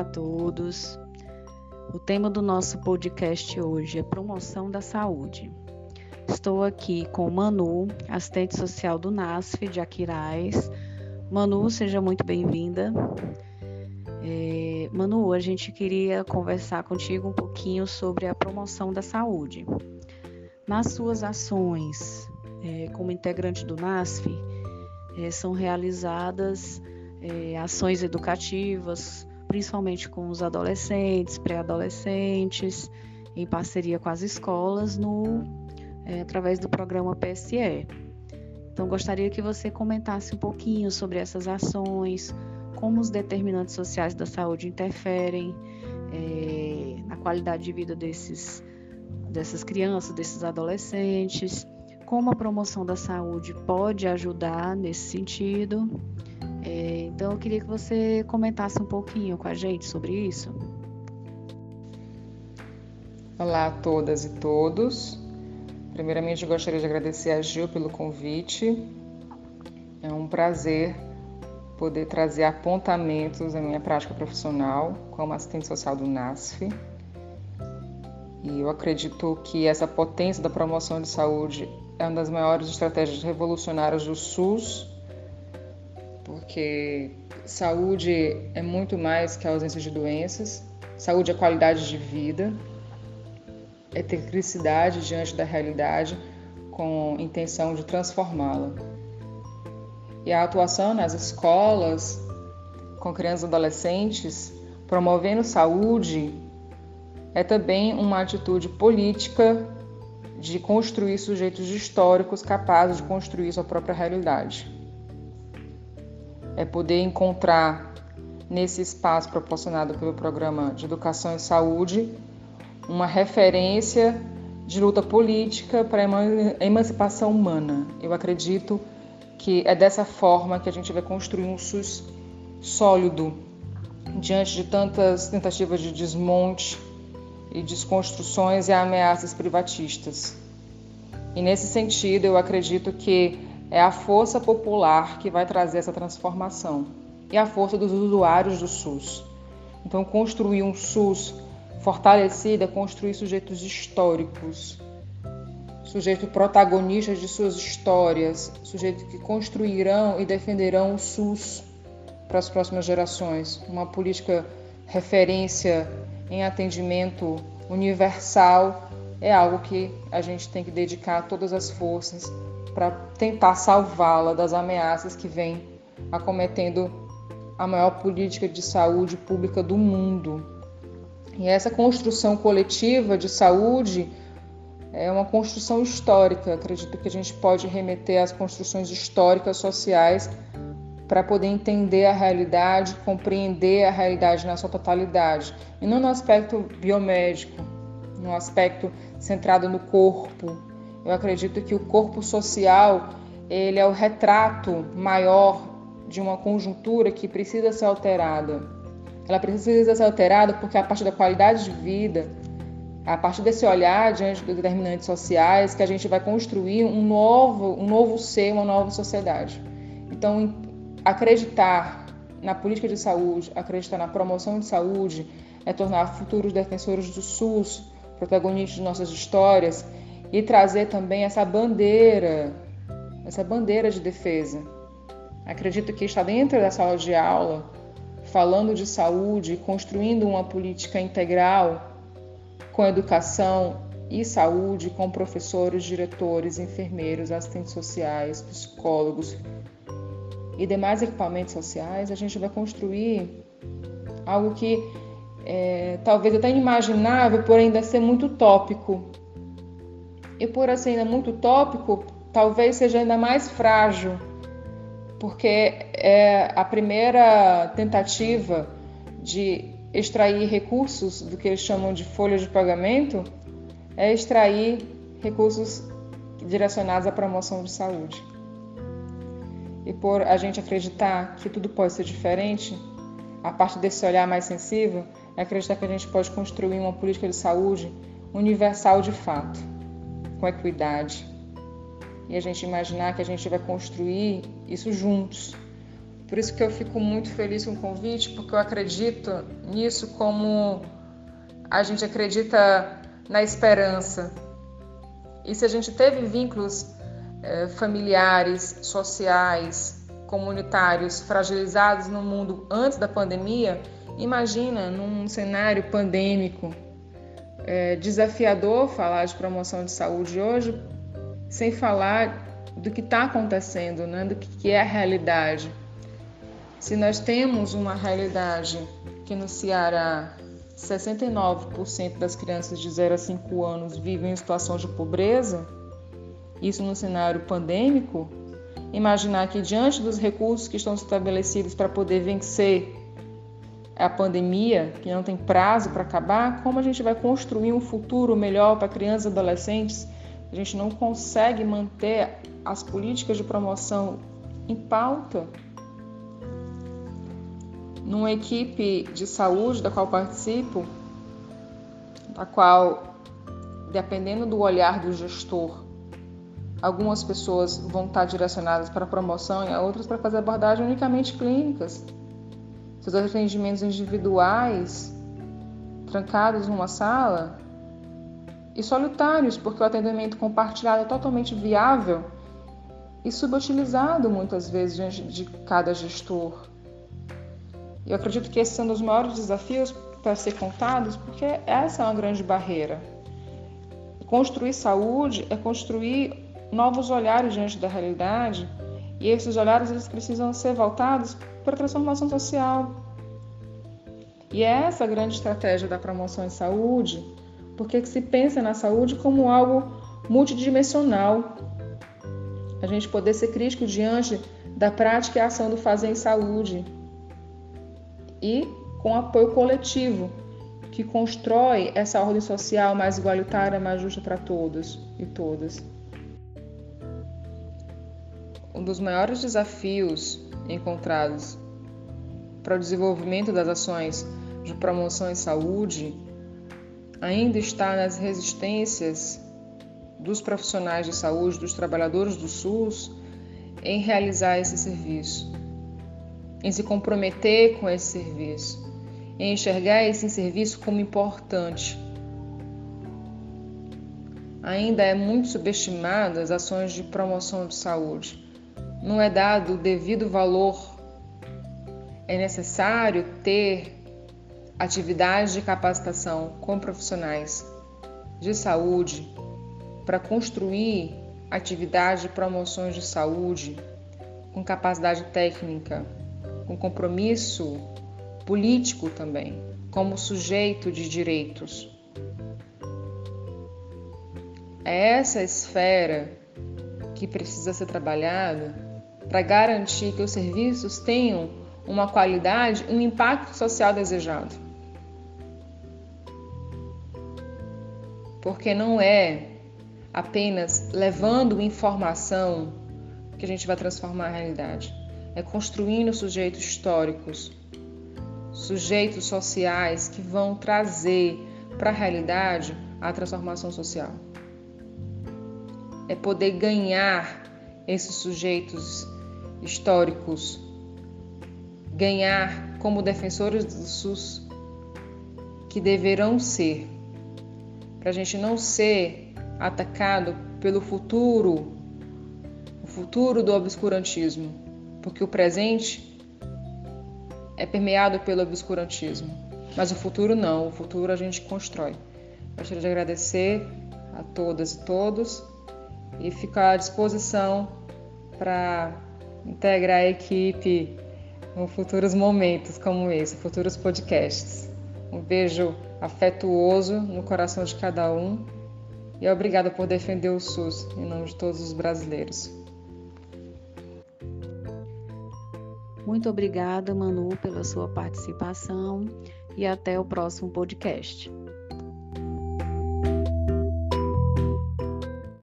Olá a todos. O tema do nosso podcast hoje é promoção da saúde. Estou aqui com Manu, assistente social do NASF de Aquiraz. Manu, seja muito bem-vinda. É, Manu, a gente queria conversar contigo um pouquinho sobre a promoção da saúde. Nas suas ações é, como integrante do NASF, é, são realizadas é, ações educativas, principalmente com os adolescentes, pré-adolescentes, em parceria com as escolas, no, é, através do programa PSE. Então, gostaria que você comentasse um pouquinho sobre essas ações, como os determinantes sociais da saúde interferem é, na qualidade de vida desses, dessas crianças, desses adolescentes, como a promoção da saúde pode ajudar nesse sentido é, então eu queria que você comentasse um pouquinho com a gente sobre isso. Olá a todas e todos. Primeiramente, gostaria de agradecer a Gil pelo convite. É um prazer poder trazer apontamentos da minha prática profissional como assistente social do NASF. E eu acredito que essa potência da promoção de saúde é uma das maiores estratégias revolucionárias do SUS porque saúde é muito mais que a ausência de doenças, saúde é qualidade de vida, é ter criticidade diante da realidade com intenção de transformá-la. E a atuação nas escolas, com crianças e adolescentes, promovendo saúde, é também uma atitude política de construir sujeitos históricos capazes de construir sua própria realidade é poder encontrar nesse espaço proporcionado pelo programa de educação e saúde uma referência de luta política para a emancipação humana. Eu acredito que é dessa forma que a gente vai construir um SUS sólido diante de tantas tentativas de desmonte e desconstruções e ameaças privatistas. E nesse sentido, eu acredito que é a força popular que vai trazer essa transformação e a força dos usuários do SUS. Então, construir um SUS fortalecido é construir sujeitos históricos, sujeitos protagonistas de suas histórias, sujeitos que construirão e defenderão o SUS para as próximas gerações. Uma política referência em atendimento universal é algo que a gente tem que dedicar todas as forças para tentar salvá-la das ameaças que vem acometendo a maior política de saúde pública do mundo. E essa construção coletiva de saúde é uma construção histórica. Acredito que a gente pode remeter às construções históricas sociais para poder entender a realidade, compreender a realidade na sua totalidade, e não no aspecto biomédico, no aspecto centrado no corpo, eu acredito que o corpo social ele é o retrato maior de uma conjuntura que precisa ser alterada. Ela precisa ser alterada porque a partir da qualidade de vida, a partir desse olhar diante dos determinantes sociais, que a gente vai construir um novo, um novo ser, uma nova sociedade. Então, acreditar na política de saúde, acreditar na promoção de saúde, é tornar futuros defensores do SUS protagonistas de nossas histórias e trazer também essa bandeira, essa bandeira de defesa. Acredito que está dentro da sala de aula, falando de saúde, construindo uma política integral com educação e saúde, com professores, diretores, enfermeiros, assistentes sociais, psicólogos e demais equipamentos sociais, a gente vai construir algo que é, talvez até inimaginável, porém ainda ser muito utópico, e por assim ainda muito tópico, talvez seja ainda mais frágil, porque é a primeira tentativa de extrair recursos do que eles chamam de folha de pagamento é extrair recursos direcionados à promoção de saúde. E por a gente acreditar que tudo pode ser diferente, a partir desse olhar mais sensível, é acreditar que a gente pode construir uma política de saúde universal de fato com equidade. E a gente imaginar que a gente vai construir isso juntos, Por isso que eu fico muito feliz com o convite, porque eu acredito nisso como a gente acredita na esperança. E se a gente teve vínculos eh, familiares, sociais, comunitários fragilizados no mundo antes da pandemia, imagina num cenário pandêmico é desafiador falar de promoção de saúde hoje sem falar do que está acontecendo, né? do que é a realidade. Se nós temos uma realidade que no Ceará 69% das crianças de 0 a 5 anos vivem em situação de pobreza, isso no cenário pandêmico, imaginar que diante dos recursos que estão estabelecidos para poder vencer a pandemia, que não tem prazo para acabar, como a gente vai construir um futuro melhor para crianças e adolescentes? A gente não consegue manter as políticas de promoção em pauta. Numa equipe de saúde da qual participo, da qual, dependendo do olhar do gestor, algumas pessoas vão estar direcionadas para promoção e outras para fazer abordagem unicamente clínicas seus atendimentos individuais, trancados numa sala, e solitários, porque o atendimento compartilhado é totalmente viável e subutilizado muitas vezes diante de cada gestor. Eu acredito que esses são os maiores desafios para ser contados, porque essa é uma grande barreira. Construir saúde é construir novos olhares diante da realidade, e esses olhares eles precisam ser voltados para a transformação social. E é essa a grande estratégia da promoção em saúde, porque se pensa na saúde como algo multidimensional. A gente poder ser crítico diante da prática e ação do fazer em saúde. E com apoio coletivo, que constrói essa ordem social mais igualitária, mais justa para todos e todas. Um dos maiores desafios encontrados para o desenvolvimento das ações de promoção em saúde ainda está nas resistências dos profissionais de saúde, dos trabalhadores do SUS, em realizar esse serviço, em se comprometer com esse serviço, em enxergar esse serviço como importante. Ainda é muito subestimado as ações de promoção de saúde. Não é dado o devido valor é necessário ter atividades de capacitação com profissionais de saúde para construir atividades de promoções de saúde com capacidade técnica, com compromisso político também, como sujeito de direitos. É essa esfera que precisa ser trabalhada para garantir que os serviços tenham uma qualidade, um impacto social desejado. Porque não é apenas levando informação que a gente vai transformar a realidade. É construindo sujeitos históricos, sujeitos sociais que vão trazer para a realidade a transformação social. É poder ganhar esses sujeitos históricos. Ganhar como defensores do SUS que deverão ser, para a gente não ser atacado pelo futuro, o futuro do obscurantismo, porque o presente é permeado pelo obscurantismo, mas o futuro não, o futuro a gente constrói. Gostaria de agradecer a todas e todos e ficar à disposição para integrar a equipe em futuros momentos como esse, futuros podcasts. Um beijo afetuoso no coração de cada um e obrigada por defender o SUS em nome de todos os brasileiros. Muito obrigada, Manu, pela sua participação e até o próximo podcast.